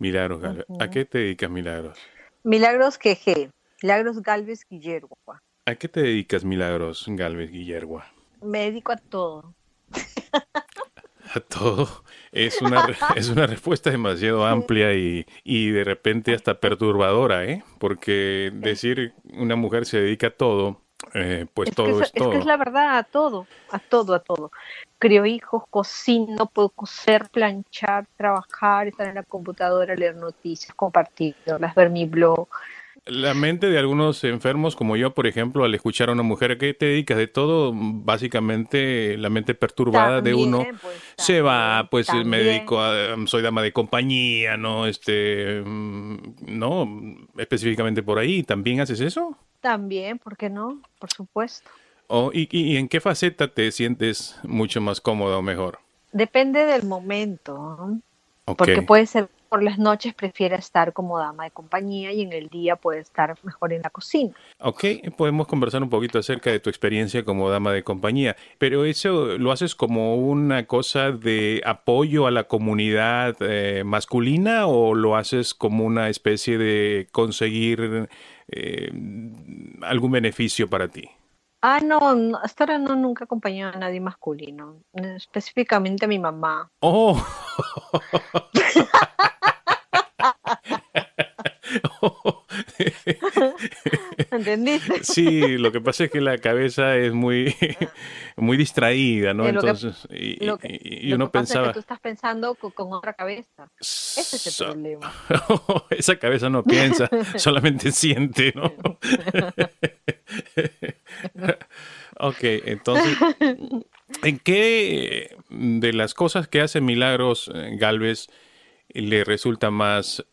Milagros Galvez. ¿A qué te dedicas, Milagros? Milagros Queje, Milagros Galvez Guillermo. ¿A qué te dedicas, Milagros Galvez Guillermo? Me dedico a todo. A todo. Es una, es una respuesta demasiado amplia y, y de repente hasta perturbadora, ¿eh? Porque decir una mujer se dedica a todo, eh, pues todo es, todo. Es que es la verdad, a todo, a todo, a todo. Crio hijos, cocino, puedo coser, planchar, trabajar, estar en la computadora, leer noticias, compartirlas, ver mi blog. La mente de algunos enfermos, como yo, por ejemplo, al escuchar a una mujer que te dedicas de todo, básicamente la mente perturbada de uno pues, se va, pues también. me dedico a, soy dama de compañía, ¿no? Este, mm, no, específicamente por ahí, ¿también haces eso? También, ¿por qué no? Por supuesto. Oh, y, y, en qué faceta te sientes mucho más cómoda o mejor? Depende del momento, porque puede ser por las noches prefiere estar como dama de compañía y en el día puede estar mejor en la cocina. Ok, podemos conversar un poquito acerca de tu experiencia como dama de compañía, pero eso lo haces como una cosa de apoyo a la comunidad eh, masculina o lo haces como una especie de conseguir eh, algún beneficio para ti? Ah, no, no, hasta ahora no nunca he acompañado a nadie masculino, específicamente a mi mamá. Oh. ¿Entendiste? Sí, lo que pasa es que la cabeza es muy, muy distraída, ¿no? Que- Entonces, y, Lo que, y- y lo uno que pasa es pensaba, que tú estás pensando co- con, otra cabeza. Ese es el "So- problema. esa cabeza no piensa, solamente siente, ¿no? ok, entonces, ¿en qué de las cosas que hace Milagros eh, Galvez le resulta más,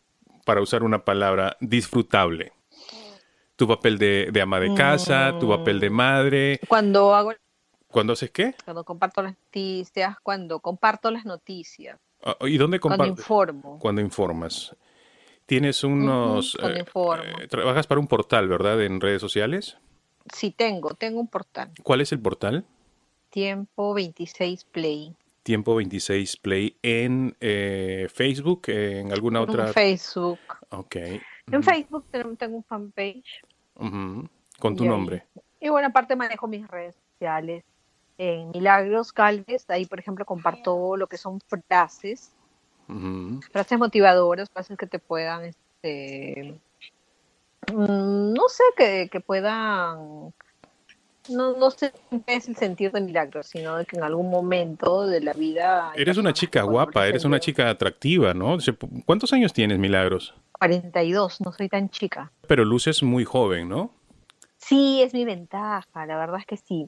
para usar una palabra, disfrutable? Tu papel de, de ama de casa, tu papel de madre. Cuando hago, ¿Cuándo haces qué? cuando comparto las noticias, cuando comparto las noticias, Ah, ¿Y dónde cuando compartes? informo. Cuando informas. Tienes unos... Cuando eh, informo. eh, trabajas para un portal, ¿verdad? En redes sociales. Sí, tengo, tengo un portal. ¿Cuál es el portal? Tiempo 26 Play. Tiempo 26 Play en eh, Facebook, en alguna otra... En Facebook. Ok. En Ujú, Facebook tengo, tengo un fanpage. Con tu Y ahí- nombre. Y bueno, aparte manejo mis redes sociales. En Milagros Galvez, ahí por ejemplo comparto lo que son frases, frases motivadoras, frases que te puedan, este, mm, no sé, que, que puedan, no, no sé es el sentido de Milagros, sino de que en algún momento de la vida... Eres una chica guapa, eres una chica atractiva, ¿no? ¿Cuántos años tienes, Milagros? 42, no soy tan chica. Pero luces muy joven, ¿no? Sí, es mi ventaja, la verdad es que sí.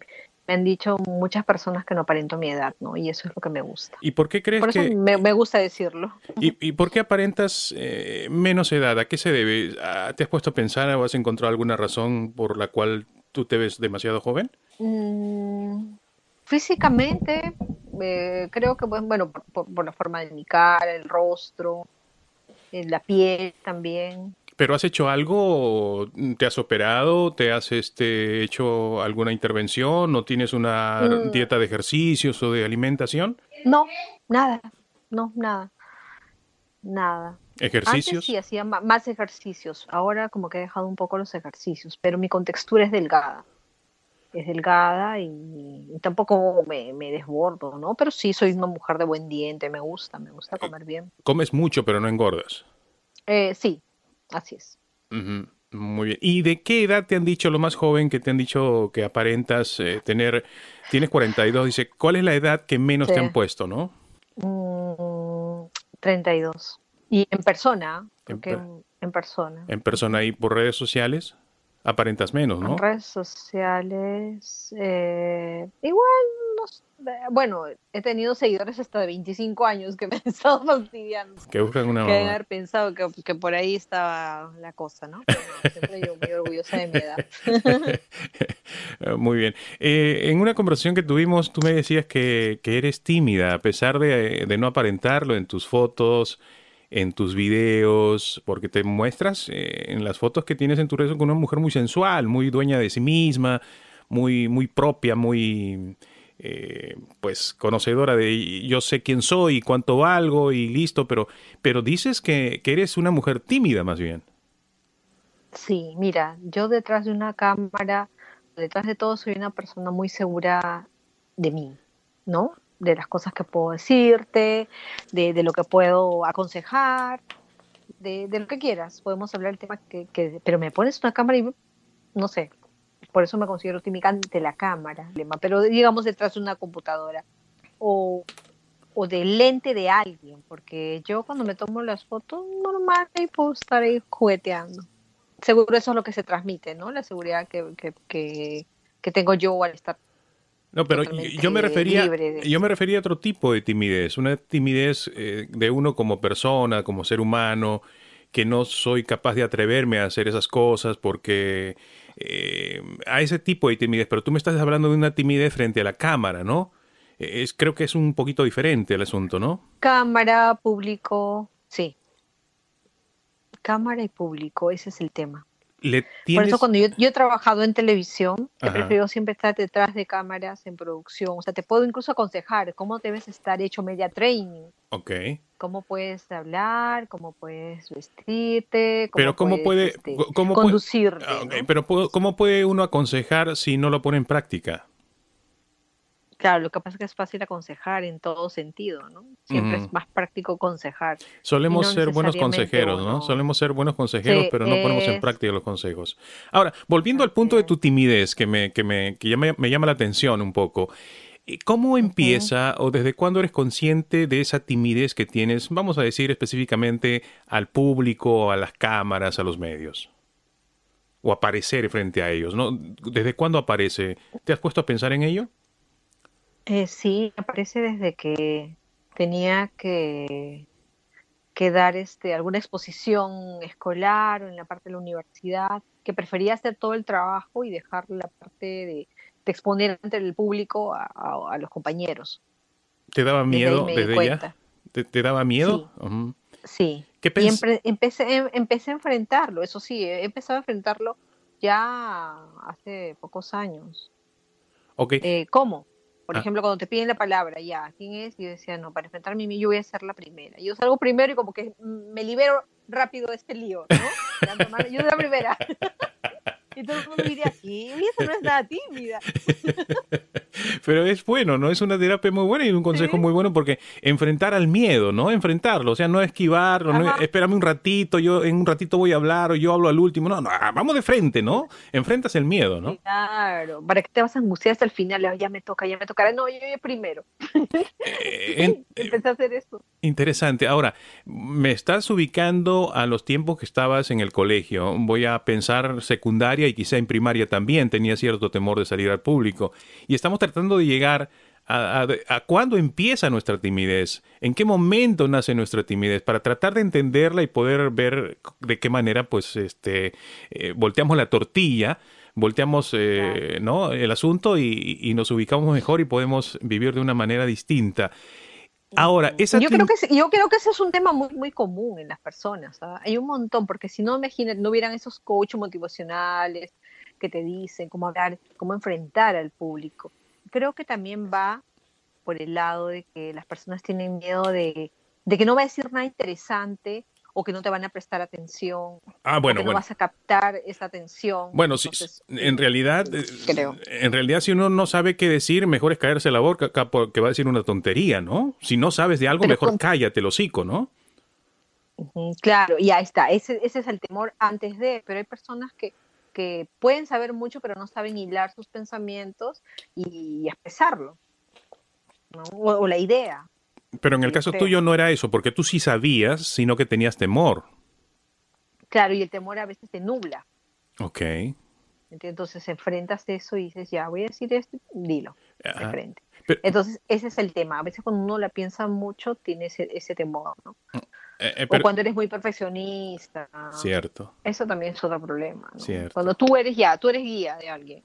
Me han dicho muchas personas que no aparento mi edad, ¿no? Y eso es lo que me gusta. ¿Y por qué crees Por eso que... me, me gusta decirlo. ¿Y, y por qué aparentas eh, menos edad? ¿A qué se debe? ¿Ah, ¿Te has puesto a pensar o has encontrado alguna razón por la cual tú te ves demasiado joven? Mm, físicamente, eh, creo que, bueno, por, por- la forma de mi cara, el rostro, eh, la piel también. ¿Pero has hecho algo? ¿Te has operado? ¿Te has este, hecho alguna intervención? ¿No tienes una Mm. dieta de ejercicios o de alimentación? No, nada, no, nada, nada. ¿Ejercicios? Antes sí hacía más ejercicios, ahora como que he dejado un poco los ejercicios, pero mi contextura es delgada. Es delgada y, y tampoco me, me desbordo, ¿no? Pero sí soy una mujer de buen diente, me gusta, me gusta comer bien. Comes mucho, pero no engordas. Eh, sí, así es. Muy bien. ¿Y de qué edad te han dicho lo más joven que te han dicho que aparentas eh, tener? Tienes 42, dice, ¿cuál es la edad que menos te han puesto, no? Mm, 32. Y en persona, En porque per- en, en persona. En persona y por redes sociales, aparentas menos, ¿no? En redes sociales, eh, igual, no sé, bueno, he tenido seguidores hasta de 25 años que me han estado fastidiando. Que buscan una Que haber pensado que, que por ahí estaba la cosa, ¿no? Siempre yo muy orgullosa de mi edad. Eh, Muy bien. Eh, en una conversación que tuvimos, tú me decías que, que eres tímida, a pesar de, de no aparentarlo en tus fotos, en tus videos, porque te muestras eh, en las fotos que tienes en tu redes con una mujer muy sensual, muy dueña de sí misma, muy, muy propia, muy, eh, pues conocedora de yo sé quién soy cuánto valgo y listo, pero, pero dices que, que eres una mujer tímida más bien. Sí, mira, yo detrás de una cámara, detrás de todo soy una persona muy segura de mí, ¿no? De las cosas que puedo decirte, de, de lo que puedo aconsejar, de, de, lo que quieras. Podemos hablar del tema que, que, pero me pones una cámara y no sé, por eso me considero tímica ante la cámara, pero digamos detrás de una computadora o, o del lente de alguien, porque yo cuando me tomo las fotos normal y puedo estar ahí jugueteando. Seguro eso es lo que se transmite, ¿no? La seguridad que, que, que, tengo yo al estar no, pero yo me refería, yo me refería a otro tipo de timidez, una timidez eh, de uno como persona, como ser humano, que no soy capaz de atreverme a hacer esas cosas porque eh, a ese tipo de timidez, pero tú me estás hablando de una timidez frente a la cámara, ¿no? Es, creo que es un poquito diferente el asunto, ¿no? Cámara, público, sí. Cámara y público, ese es el tema. Por eso cuando yo, he trabajado en televisión, he preferido siempre estar detrás de cámaras en producción. O sea, te puedo incluso aconsejar cómo debes estar hecho media training. Ok. Cómo puedes hablar, cómo puedes vestirte, cómo pero cómo puede este, cómo conducirte. Ah, pero cómo puede uno aconsejar si no lo pone en práctica? Claro, lo que pasa es que es fácil aconsejar en todo sentido, ¿no? Siempre es más práctico aconsejar. Solemos ser buenos consejeros, ¿no? Solemos ser buenos consejeros, pero no ponemos en práctica los consejos. Ahora, volviendo al punto de tu timidez, que me, que me, que ya me, llama la atención un poco. Eh, ¿Cómo empieza o desde cuándo eres consciente de esa timidez que tienes, vamos a decir específicamente al público, a las cámaras, a los medios? O aparecer frente a ellos, ¿no? ¿Desde cuándo aparece? ¿Te has puesto a pensar en ello? Eh, sí, aparece desde que tenía que, que dar este, alguna exposición escolar o en la parte de la universidad, que prefería hacer todo el trabajo y dejar la parte de, exponer ante el público a, los compañeros. ¿Te daba miedo desde, ella? ¿Te, daba miedo? Sí. ¿Qué y empecé, em, empecé a enfrentarlo, eso sí, he empezado a enfrentarlo ya hace pocos años. Okay. Eh, ¿Cómo? Por ah. ejemplo, cuando te piden la palabra, ya, ¿quién es? Y yo decía, no, para enfrentarme a mí yo voy a ser la primera. Yo salgo primero y como que me libero rápido de este lío, ¿no? yo soy la primera. Y todo el mundo diría, ¿qué? Eso no es nada tímida. Pero es bueno, ¿no? Es una terapia muy buena y un consejo muy bueno porque enfrentar al miedo, ¿no? Enfrentarlo, o sea, no esquivarlo, no, espérame un ratito, yo en un ratito voy a hablar o yo hablo al último. No, no, vamos de frente, ¿no? Enfrentas el miedo, ¿no? Claro, ¿para qué te vas a angustiar hasta el final? Ya me toca, ya me tocará. No, yo, yo primero. Eh, Empecé a hacer eso. Interesante. Ahora, me estás ubicando a los tiempos que estabas en el colegio. Voy a pensar secundaria y quizá en primaria también tenía cierto temor de salir al público. Y estamos tratando de llegar a, a, cuándo empieza nuestra timidez, en qué momento nace nuestra timidez, para tratar de entenderla y poder ver de qué manera, pues, este, eh, volteamos la tortilla, volteamos, eh, ¿no? El asunto y, nos ubicamos mejor y podemos vivir de una manera distinta. Ahora, esa yo, creo que, yo creo que ese es un tema muy, muy común en las personas. ¿ah? Hay un montón, porque si no, imagínate, no hubieran esos coaches motivacionales que te dicen cómo hablar, cómo enfrentar al público. Creo que también va por el lado de que las personas tienen miedo de, de que no va a decir nada interesante o que no te van a prestar atención, ah, bueno, o que no vas a captar esa atención. Bueno, sí, en realidad, eh, creo. en realidad si uno no sabe qué decir, mejor es caerse la boca porque va a decir una tontería, ¿no? Si no sabes de algo, mejor cállate el hocico, ¿no? Claro, y ahí está, ese, ese es el temor antes de, pero hay personas que, que pueden saber mucho, pero no saben hilar sus pensamientos y, expresarlo, ¿no? o la idea. Pero en el caso tuyo no era eso, porque tú sí sabías, sino que tenías temor. Claro, y el temor a veces te nubla. Ok. Entonces enfrentas eso y dices, ya, voy a decir esto, dilo de frente. Entonces, ese es el tema. A veces cuando uno la piensa mucho, tiene ese, temor, ¿no? Eh, eh, o cuando eres muy perfeccionista. Cierto. Eso también es otro problema. Cierto. Cuando tú eres ya, tú eres guía de alguien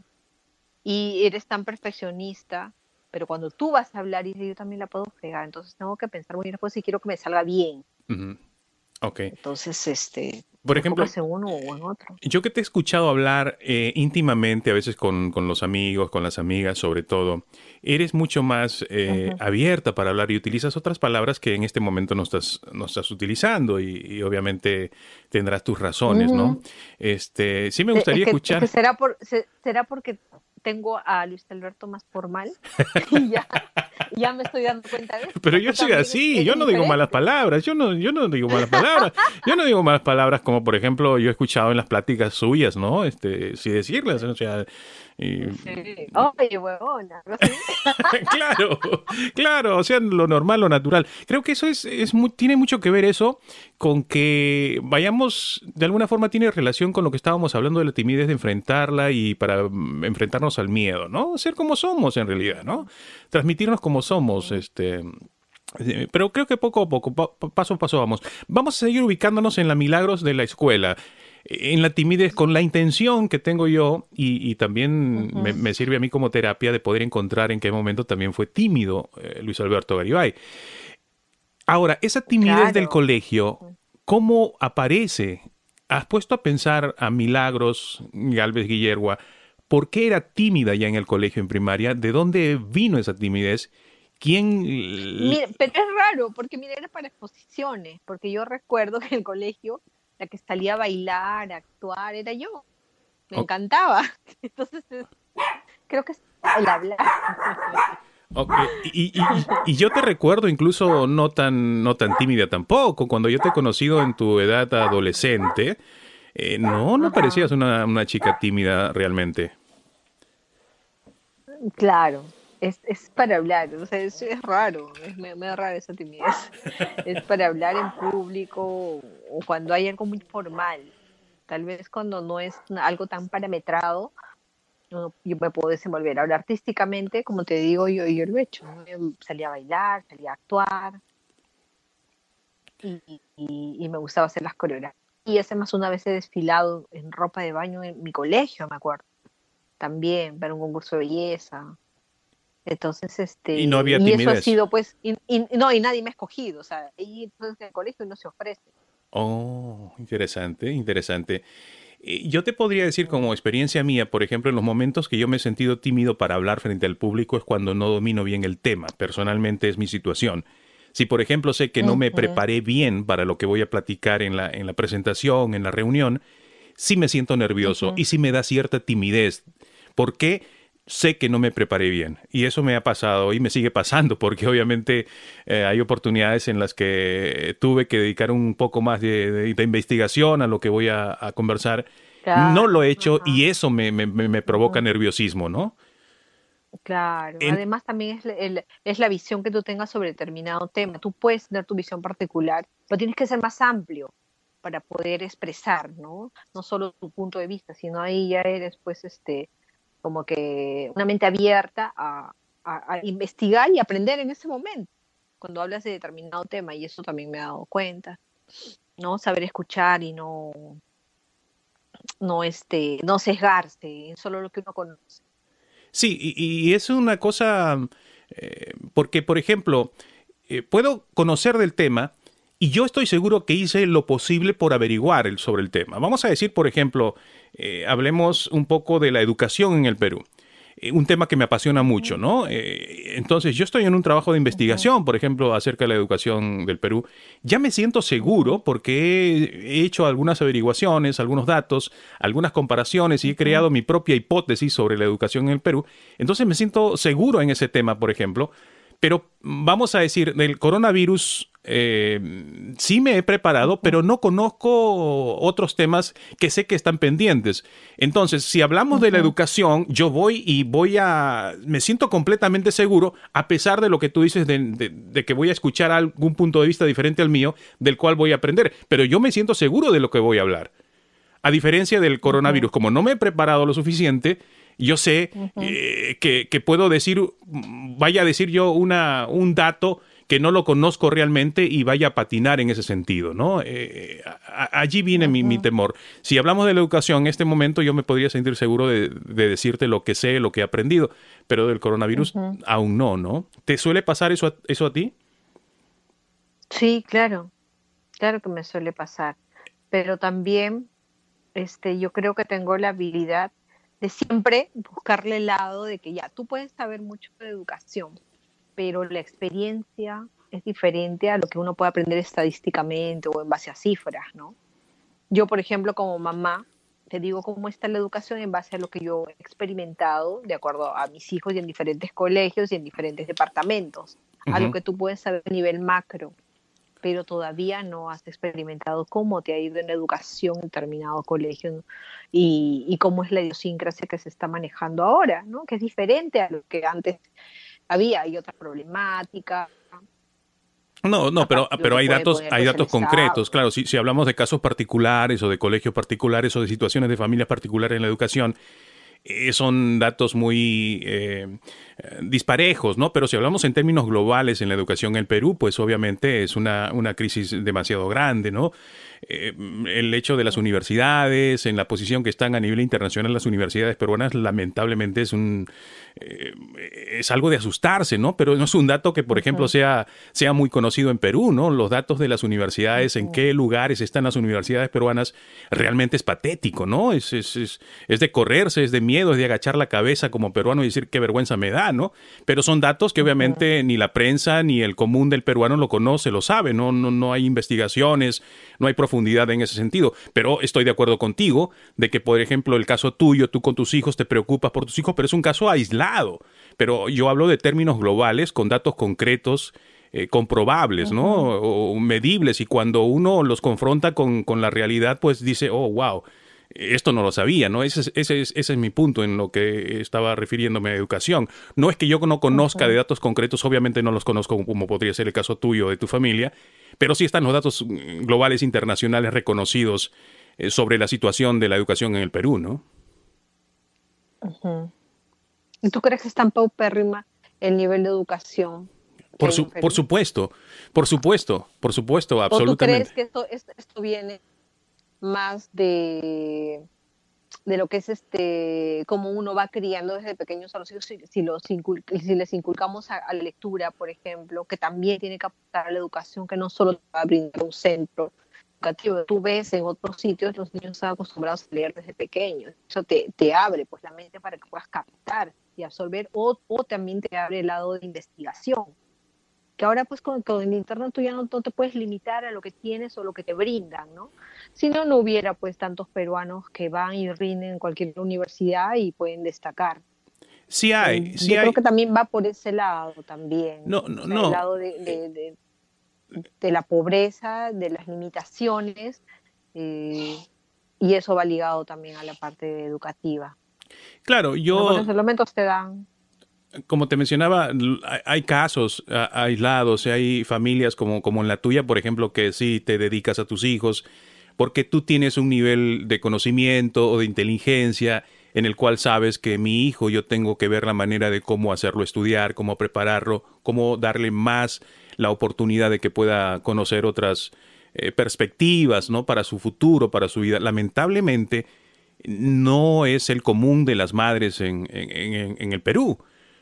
y eres tan perfeccionista pero cuando tú vas a hablar y yo también la puedo fregar, entonces tengo que pensar muy bien pues si quiero que me salga bien. Ok. Entonces, este, por ejemplo, en uno o en otro. Yo que te he escuchado hablar eh, íntimamente, a veces con, con, los amigos, con las amigas sobre todo, eres mucho más eh, abierta para hablar y utilizas otras palabras que en este momento no estás, no estás utilizando y, obviamente tendrás tus razones, ¿no? Este, sí me gustaría escuchar. será, por, será porque tengo a Luis Alberto más formal y ya, ya me estoy dando cuenta de eso. Pero yo soy así, yo no digo malas palabras, yo no, yo no digo malas palabras, yo no digo malas palabras como por ejemplo yo he escuchado en las pláticas suyas, ¿no? Este, si decirlas, o sea, y... Oye, huevona. claro, claro, o sea, lo normal, lo natural. Creo que eso es, es tiene mucho que ver eso con que vayamos, de alguna forma tiene relación con lo que estábamos hablando de la timidez de enfrentarla y para mm, enfrentarnos al miedo, ¿no? Ser como somos en realidad, ¿no? Transmitirnos como somos, este... Eh, pero creo que poco a poco, paso a paso vamos. Vamos a seguir ubicándonos en la milagros de la escuela en la timidez con la intención que tengo yo y, también me, sirve a mí como terapia de poder encontrar en qué momento también fue tímido eh, Luis Alberto Garibay. Ahora, esa timidez del colegio, ¿cómo aparece? ¿Has puesto a pensar a Milagros Galvez Guillermo por qué era tímida ya en el colegio en primaria? ¿De dónde vino esa timidez? ¿Quién...? pero es raro, porque mira, era para exposiciones, porque yo recuerdo que en el colegio la que salía a bailar, a actuar, era yo. Me encantaba. Entonces, creo que es el hablar. Y, yo te recuerdo incluso no tan, no tan tímida tampoco. Cuando yo te he conocido en tu edad adolescente, eh, no, no parecías una, una chica tímida realmente. Claro, es, es para hablar, o sea, es, es raro, es me, da raro esa timidez. es para hablar en público o cuando hay algo muy formal. Tal vez cuando no es algo tan parametrado, yo me puedo desenvolver. Ahora, artísticamente, como te digo, yo, yo lo he hecho. salí a bailar, salí a actuar y, y, me gustaba hacer las coreografías. Y hace más una vez he desfilado en ropa de baño en mi colegio, me acuerdo. También para un concurso de belleza. Entonces, este, y no había timidez. eso ha sido, pues, y, no, y nadie me ha escogido, o sea, ahí entonces en el colegio no se ofrece. Oh, interesante, interesante. Yo te podría decir como experiencia mía, por ejemplo, en los momentos que yo me he sentido tímido para hablar frente al público es cuando no domino bien el tema. Personalmente es mi situación. Si, por ejemplo, sé que no me preparé bien para lo que voy a platicar en la, en la presentación, en la reunión, sí me siento nervioso y sí me da cierta timidez. ¿Por qué? Sé que no me preparé bien y eso me ha pasado y me sigue pasando porque obviamente eh, hay oportunidades en las que tuve que dedicar un poco más de, investigación a lo que voy a, conversar. No lo he hecho y eso me, me, provoca nerviosismo, ¿no? Claro, además también es, es, la visión que tú tengas sobre determinado tema. Tú puedes tener tu visión particular, pero tienes que ser más amplio para poder expresar, ¿no? No solo tu punto de vista, sino ahí ya eres, pues, este, como que una mente abierta a, investigar y aprender en ese momento, cuando hablas de determinado tema, y eso también me he dado cuenta, ¿no? Saber escuchar y no, no, este, no sesgarse en solo lo que uno conoce. Sí, y, es una cosa, eh, porque, por ejemplo, eh, puedo conocer del tema, y yo estoy seguro que hice lo posible por averiguar sobre el tema. Vamos a decir, por ejemplo, eh, hablemos un poco de la educación en el Perú. Eh, un tema que me apasiona mucho, ¿no? Eh, entonces, yo estoy en un trabajo de investigación, por ejemplo, acerca de la educación del Perú. Ya me siento seguro porque he hecho algunas averiguaciones, algunos datos, algunas comparaciones y he creado mi propia hipótesis sobre la educación en el Perú. Entonces, me siento seguro en ese tema, por ejemplo. Pero vamos a decir, del coronavirus eh, sí me he preparado, pero no conozco otros temas que sé que están pendientes. Entonces, si hablamos de la educación, yo voy y voy a, me siento completamente seguro, a pesar de lo que tú dices de, que voy a escuchar algún punto de vista diferente al mío, del cual voy a aprender, pero yo me siento seguro de lo que voy a hablar. A diferencia del coronavirus, como no me he preparado lo suficiente, yo sé eh, que, que, puedo decir, vaya a decir yo una, un dato que no lo conozco realmente y vaya a patinar en ese sentido, ¿no? Eh, allí viene mi, temor. Si hablamos de la educación en este momento, yo me podría sentir seguro de, decirte lo que sé, lo que he aprendido, pero del coronavirus aún no, ¿no? ¿Te suele pasar eso a, eso a ti? Sí, claro. Claro que me suele pasar, pero también este, yo creo que tengo la habilidad de siempre buscarle el lado de que ya, tú puedes saber mucho de educación, pero la experiencia es diferente a lo que uno puede aprender estadísticamente o en base a cifras, ¿no? Yo, por ejemplo, como mamá, te digo cómo está la educación en base a lo que yo he experimentado, de acuerdo a mis hijos y en diferentes colegios y en diferentes departamentos, a lo que tú puedes saber a nivel macro, pero todavía no has experimentado cómo te ha ido en educación en determinado colegio y, y, cómo es la idiosincrasia que se está manejando ahora, ¿no? que es diferente a lo que antes había, hay otra problemática, no, no, pero, pero hay datos, hay datos concretos. Claro, si, si hablamos de casos particulares o de colegios particulares o de situaciones de familias particulares en la educación, eh, son datos muy eh, disparejos, ¿no? Pero si hablamos en términos globales en la educación en el Perú, pues obviamente es una, una crisis demasiado grande, ¿no? Eh, el hecho de las universidades, en la posición que están a nivel internacional las universidades peruanas, lamentablemente es un eh, es algo de asustarse, ¿no? Pero no es un dato que, por ejemplo, sea, sea muy conocido en Perú, ¿no? Los datos de las universidades, en qué lugares están las universidades peruanas, realmente es patético, ¿no? Es, es, es, es de correrse, es de miedo, es de agachar la cabeza como peruano y decir qué vergüenza me da, ¿no? Pero son datos que obviamente ni la prensa ni el común del peruano lo conoce, lo sabe, ¿no? No, no hay investigaciones, no hay profundidad en ese sentido. Pero estoy de acuerdo contigo de que, por ejemplo, el caso tuyo, tú con tus hijos te preocupas por tus hijos, pero es un caso aislado pero yo hablo de términos globales con datos concretos. Eh, comprobables, ¿no? O, medibles, y cuando uno los confronta con, la realidad, pues dice, oh, wow, esto no lo sabía, ¿no? Ese es, ese, es, ese es mi punto en lo que estaba refiriéndome a educación. No es que yo no conozca de datos concretos, obviamente no los conozco como podría ser el caso tuyo o de tu familia, pero sí están los datos mm, globales internacionales reconocidos eh, sobre la situación de la educación en el Perú, ¿no? ¿Tú crees que es tan paupérrima el nivel de educación? Por, por supuesto, por supuesto, por supuesto, absolutamente. ¿O tú crees que esto, esto, viene más de, de lo que es este, como uno va criando desde pequeños a los hijos, si les inculcamos a, la lectura, por ejemplo, que también tiene que aportar a la educación, que no solo va a brindar un centro educativo. Tú ves en otros sitios los niños están acostumbrados a leer desde pequeños. Eso te, te abre pues la mente para que puedas captar y absorber o, o, también te abre el lado de investigación. Que ahora pues con, con el internet tú ya no, te puedes limitar a lo que tienes o lo que te brindan, ¿no? Si no, no hubiera pues tantos peruanos que van y rinden en cualquier universidad y pueden destacar. Sí hay, eh, sí Yo hay. creo que también va por ese lado también. No, no, no. El lado de, de, de, la pobreza, de las limitaciones, eh, y eso va ligado también a la parte educativa. Claro, yo... Los elementos te dan como te mencionaba, hay casos aislados, hay familias como, como en la tuya, por ejemplo, que sí te dedicas a tus hijos porque tú tienes un nivel de conocimiento o de inteligencia en el cual sabes que mi hijo yo tengo que ver la manera de cómo hacerlo estudiar, cómo prepararlo, cómo darle más la oportunidad de que pueda conocer otras eh, perspectivas, ¿no? Para su futuro, para su vida. Lamentablemente, no es el común de las madres en, en, el Perú.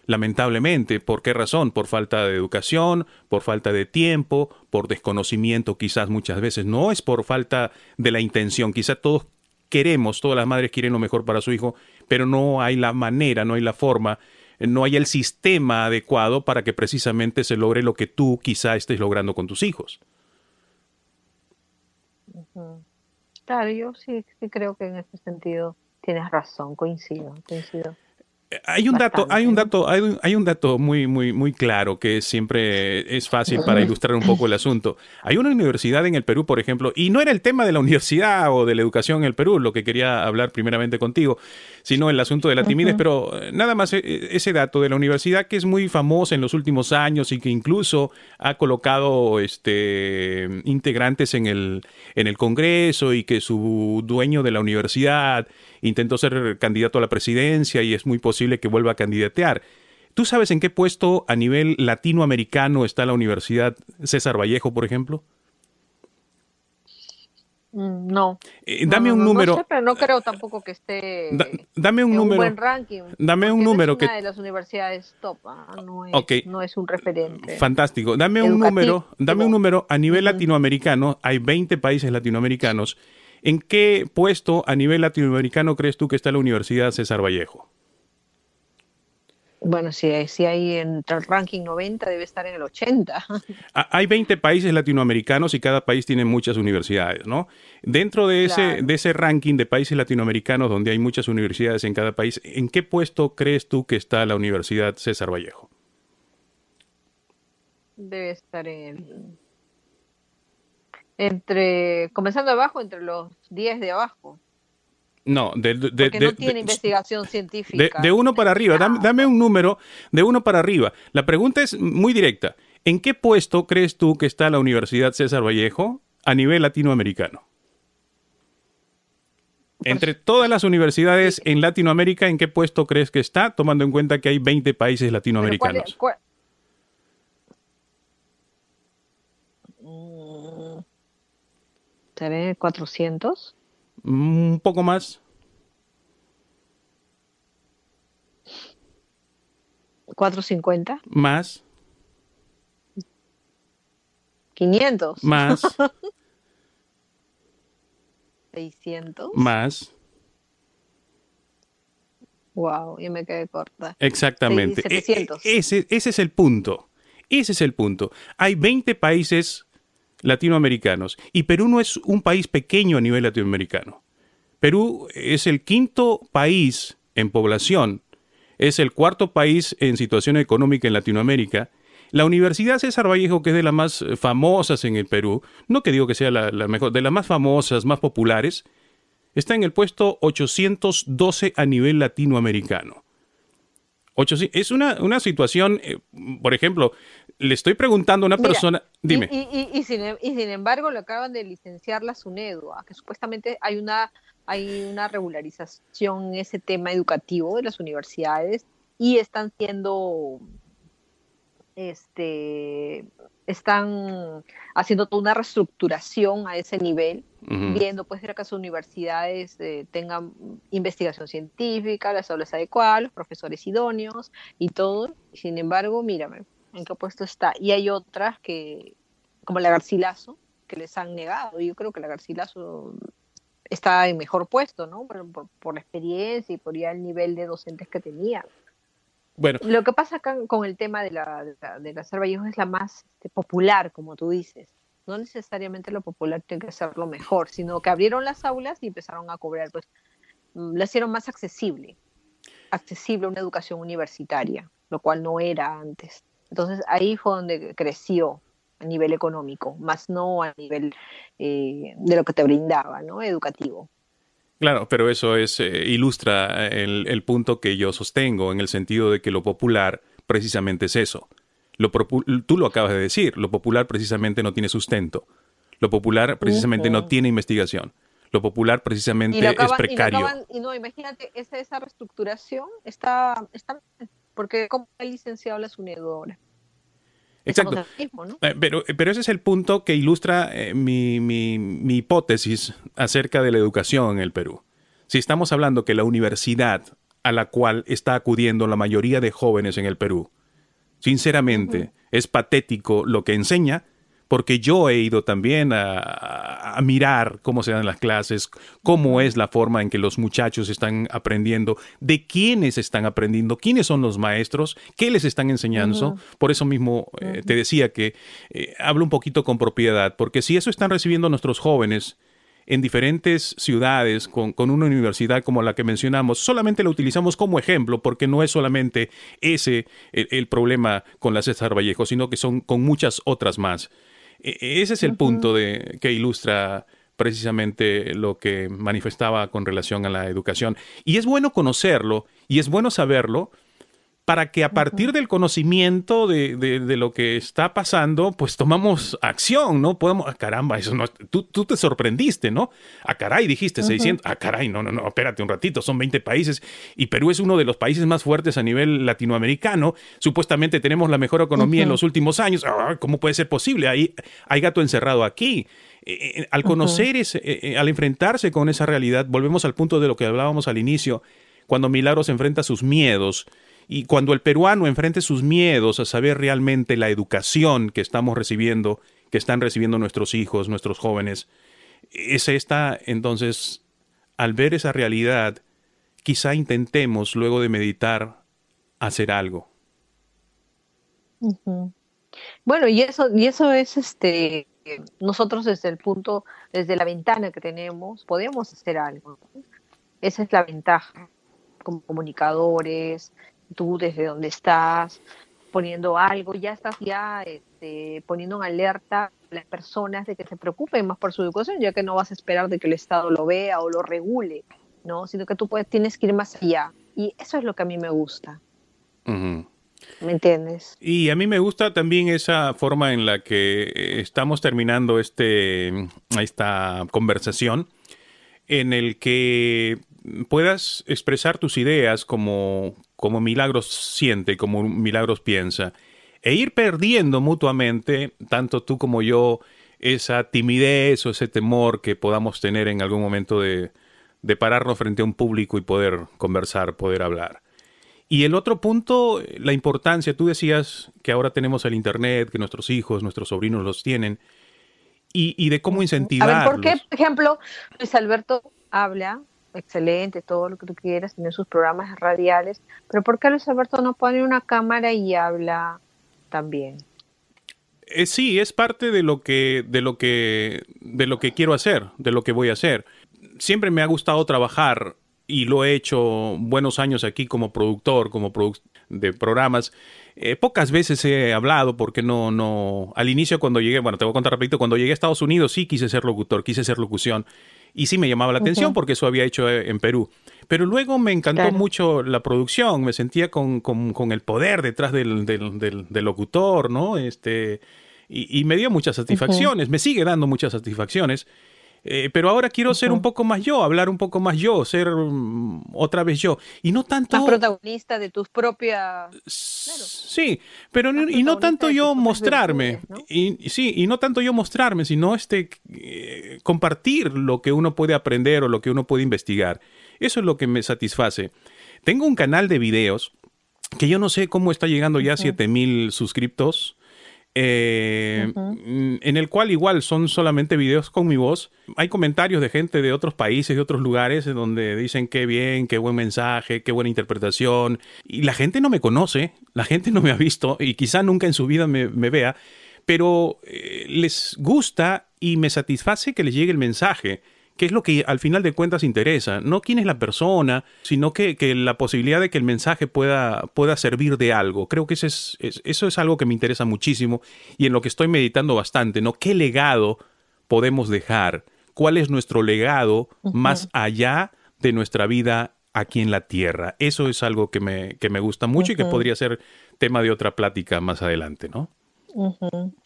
Lamentablemente, ¿por qué razón? Por falta de educación, por falta de tiempo, por desconocimiento quizás muchas veces. No es por falta de la intención, quizás todos queremos, todas las madres quieren lo mejor para su hijo, pero no hay la manera, no hay la forma, no hay el sistema adecuado para que precisamente se logre lo que tú quizá estés logrando con tus hijos. Claro, yo sí, sí creo que en ese sentido tienes razón, coincido, coincido. Hay un dato, hay un dato, hay un, hay un dato muy, muy, muy claro que siempre es fácil para ilustrar un poco el asunto. Hay una universidad en el Perú, por ejemplo, y no era el tema de la universidad o de la educación en el Perú, lo que quería hablar primeramente contigo, sino el asunto de la timidez, pero eh, nada más eh, ese dato de la universidad que es muy famosa en los últimos años y que incluso ha colocado este integrantes en el, en el Congreso y que su dueño de la universidad intentó ser candidato a la presidencia y es muy posible que vuelva a candidatear. ¿Tú sabes en qué puesto a nivel latinoamericano está la Universidad César Vallejo, por ejemplo? Mm, no. Eh, dame un número. No, sé, pero no creo tampoco que esté. dame un número. Un buen ranking. Dame un número es que. Una de las universidades top. ¿ah? No, es, no, es, un referente. Fantástico. Dame un número. Dame un número a nivel latinoamericano. Hay 20 países latinoamericanos. ¿En qué puesto a nivel latinoamericano crees tú que está la Universidad César Vallejo? Bueno, si, si hay entre el ranking 90, debe estar en el 80. Hay 20 países latinoamericanos y cada país tiene muchas universidades, ¿no? Dentro de ese, de ese ranking de países latinoamericanos donde hay muchas universidades en cada país, ¿en qué puesto crees tú que está la Universidad César Vallejo? Debe estar en entre, comenzando abajo, entre los 10 de abajo. No, de, Porque no tiene investigación científica. De, uno para arriba, dame, un número de uno para arriba. La pregunta es muy directa. ¿En qué puesto crees tú que está la Universidad César Vallejo a nivel latinoamericano? Entre todas las universidades en Latinoamérica, ¿en qué puesto crees que está, tomando en cuenta que hay 20 países latinoamericanos? Cuál, 400? Un poco más. 450. Más. 500. Más. 600. Más. Wow, yo me quedé corta. Exactamente. E, e, ese, ese es el punto. Ese es el punto. Hay 20 países latinoamericanos. Y Perú no es un país pequeño a nivel latinoamericano. Perú es el quinto país en población, es el cuarto país en situación económica en Latinoamérica. La Universidad César Vallejo, que es de las más famosas en el Perú, no que digo que sea la, mejor, de las más famosas, más populares, está en el puesto 812 a nivel latinoamericano. es una, una situación, eh, por ejemplo, le estoy preguntando a una persona, dime. Y, sin, embargo lo acaban de licenciar la SUNEDU, que supuestamente hay una, hay una regularización en ese tema educativo de las universidades y están siendo, este, están haciendo toda una reestructuración a ese nivel, viendo pues que las universidades eh, tengan investigación científica, las aulas adecuadas, los profesores idóneos y todo. Sin embargo, mírame, en qué puesto está. Y hay otras que, como la Garcilaso, que les han negado. Yo creo que la Garcilaso está en mejor puesto, ¿no? Por, la experiencia y por ya el nivel de docentes que tenía. Bueno. Lo que pasa acá con el tema de la, de la, de es la más este, popular, como tú dices. No necesariamente lo popular tiene que ser lo mejor, sino que abrieron las aulas y empezaron a cobrar, pues mm, lo hicieron más accesible, accesible a una educación universitaria, lo cual no era antes. Entonces ahí fue donde creció a nivel económico, más no a nivel eh, de lo que te brindaba, ¿no? Educativo. Claro, pero eso es eh, ilustra el, punto que yo sostengo en el sentido de que lo popular precisamente es eso. Lo tú lo acabas de decir, lo popular precisamente no tiene sustento. Lo popular precisamente no tiene investigación. Lo popular precisamente es precario. Y, no, imagínate, esa, esa reestructuración está, está porque como ha licenciado la SUNEDU Exacto. Eh, pero, pero ese es el punto que ilustra eh, mi, mi, hipótesis acerca de la educación en el Perú. Si estamos hablando que la universidad a la cual está acudiendo la mayoría de jóvenes en el Perú, sinceramente, es patético lo que enseña, porque yo he ido también a, mirar cómo se dan las clases, cómo es la forma en que los muchachos están aprendiendo, de quiénes están aprendiendo, quiénes son los maestros, qué les están enseñando. Por eso mismo eh, te decía que eh, hablo un poquito con propiedad, porque si eso están recibiendo nuestros jóvenes, en diferentes ciudades con, una universidad como la que mencionamos, solamente la utilizamos como ejemplo porque no es solamente ese el, problema con la César Vallejo, sino que son con muchas otras más. E, ese es el punto de, que ilustra precisamente lo que manifestaba con relación a la educación. Y es bueno conocerlo y es bueno saberlo para que a partir del conocimiento de, de, lo que está pasando, pues tomamos acción, ¿no? Podemos, ah, caramba, eso no, tú, tú te sorprendiste, ¿no? A ah, caray, dijiste 600, a ah, caray, no, no, no, espérate un ratito, son 20 países y Perú es uno de los países más fuertes a nivel latinoamericano, supuestamente tenemos la mejor economía en los últimos años, ¿cómo puede ser posible? Hay, hay gato encerrado aquí. Eh, eh, al conocer, ese, eh, al enfrentarse con esa realidad, volvemos al punto de lo que hablábamos al inicio, cuando Milagros enfrenta sus miedos, y cuando el peruano enfrente sus miedos a saber realmente la educación que estamos recibiendo, que están recibiendo nuestros hijos, nuestros jóvenes, es esta, entonces, al ver esa realidad, quizá intentemos, luego de meditar, hacer algo. Bueno, y eso, y eso es este nosotros desde el punto, desde la ventana que tenemos, podemos hacer algo. Esa es la ventaja como comunicadores, tú desde donde estás, poniendo algo, ya estás ya este, poniendo en alerta a las personas de que se preocupen más por su educación, ya que no vas a esperar de que el Estado lo vea o lo regule, ¿no? Sino que tú puedes, tienes que ir más allá. Y eso es lo que a mí me gusta. ¿Me entiendes? Y a mí me gusta también esa forma en la que estamos terminando este, esta conversación, en el que puedas expresar tus ideas como, como Milagros siente, como Milagros piensa, e ir perdiendo mutuamente, tanto tú como yo, esa timidez o ese temor que podamos tener en algún momento de, de pararnos frente a un público y poder conversar, poder hablar. Y el otro punto, la importancia, tú decías que ahora tenemos el Internet, que nuestros hijos, nuestros sobrinos los tienen, y, y de cómo ver, ¿por qué, por ejemplo, Luis Alberto habla excelente, todo lo que tú quieras, tiene sus programas radiales, pero ¿por qué Luis Alberto no pone una cámara y habla también? Eh, sí, es parte de lo que, de lo que, de lo que quiero hacer, de lo que voy a hacer. Siempre me ha gustado trabajar y lo he hecho buenos años aquí como productor, como de programas. Eh, pocas veces he hablado porque no, no, al inicio cuando llegué, bueno, te voy a contar rapidito, cuando llegué a Estados Unidos sí quise ser locutor, quise ser locución y sí me llamaba la atención porque eso había hecho eh, en Perú. Pero luego me encantó mucho la producción, me sentía con, con, el poder detrás del, del, del, locutor, ¿no? Este, y, me dio muchas satisfacciones, me sigue dando muchas satisfacciones. Eh, pero ahora quiero ser un poco más yo, hablar un poco más yo, ser mm, otra vez yo. Y no tanto... Más protagonista de tus propias... Sí, pero y no tanto yo mostrarme. Y, sí, y no tanto yo mostrarme, sino este, eh, compartir lo que uno puede aprender o lo que uno puede investigar. Eso es lo que me satisface. Tengo un canal de videos que yo no sé cómo está llegando ya a 7000 suscriptos eh, en el cual igual son solamente videos con mi voz. Hay comentarios de gente de otros países, de otros lugares, donde dicen qué bien, qué buen mensaje, qué buena interpretación. Y la gente no me conoce, la gente no me ha visto y quizá nunca en su vida me, vea, pero eh, les gusta y me satisface que les llegue el mensaje que es lo que al final de cuentas interesa, no quién es la persona, sino que, la posibilidad de que el mensaje pueda, pueda servir de algo. Creo que eso es, eso es algo que me interesa muchísimo y en lo que estoy meditando bastante, ¿no? ¿Qué legado podemos dejar? ¿Cuál es nuestro legado más allá de nuestra vida aquí en la Tierra? Eso es algo que me, que me gusta mucho y que podría ser tema de otra plática más adelante, ¿no?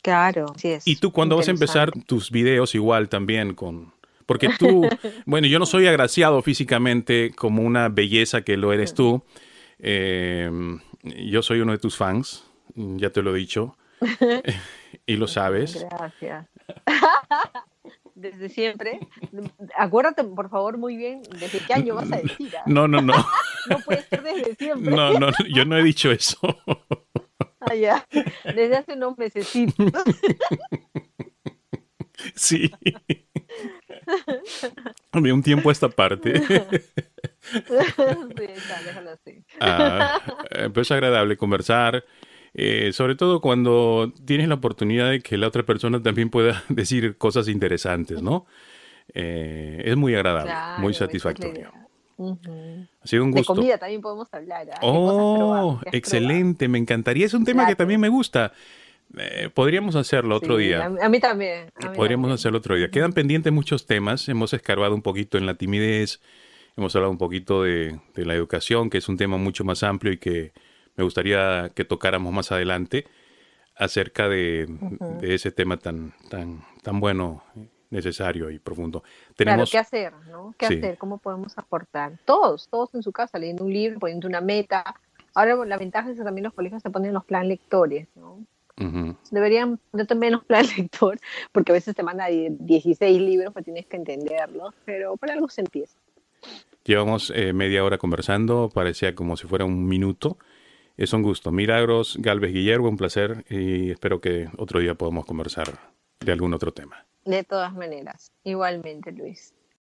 Claro, sí es. Y tú cuando vas a empezar tus videos igual también con, porque tú, bueno, yo no soy agraciado físicamente como una belleza que lo eres tú. Eh, yo soy uno de tus fans, ya te lo he dicho. y lo sabes. Gracias. Desde siempre. Acuérdate, por favor, muy bien, ¿desde qué año vas a decir? ¿ah? No, no, no. no puede ser desde siempre. No, no, yo no he dicho eso. Ah, ya. Desde hace unos meses. Sí. De un tiempo a esta parte. Ah, eh, pues es agradable conversar, eh, sobre todo cuando tienes la oportunidad de que la otra persona también pueda decir cosas interesantes, ¿no? Eh, es muy agradable, muy satisfactorio. Ha sido un gusto. De comida también podemos hablar. ¿ah? Oh, excelente, me encantaría. Es un tema que también me gusta. Eh, podríamos hacerlo otro día. A, mí también. podríamos hacerlo otro día. Quedan pendientes muchos temas. Hemos escarbado un poquito en la timidez. Hemos hablado un poquito de, la educación, que es un tema mucho más amplio y que me gustaría que tocáramos más adelante acerca de, ese tema tan, tan, tan bueno, necesario y profundo. Tenemos... Claro, ¿qué hacer? ¿no? ¿Qué hacer? ¿Cómo podemos aportar? Todos, todos en su casa, leyendo un libro, poniendo una meta. Ahora la ventaja es que también los colegios se ponen los plan lectores, ¿no? Deberían yo también los plan lector, porque a veces te manda 16 libros, pues tienes que entenderlos, pero por algo se empieza. Llevamos eh, media hora conversando, parecía como si fuera un minuto. Es un gusto. Milagros Galvez Guillermo, un placer y espero que otro día podamos conversar de algún otro tema. De todas maneras, igualmente, Luis.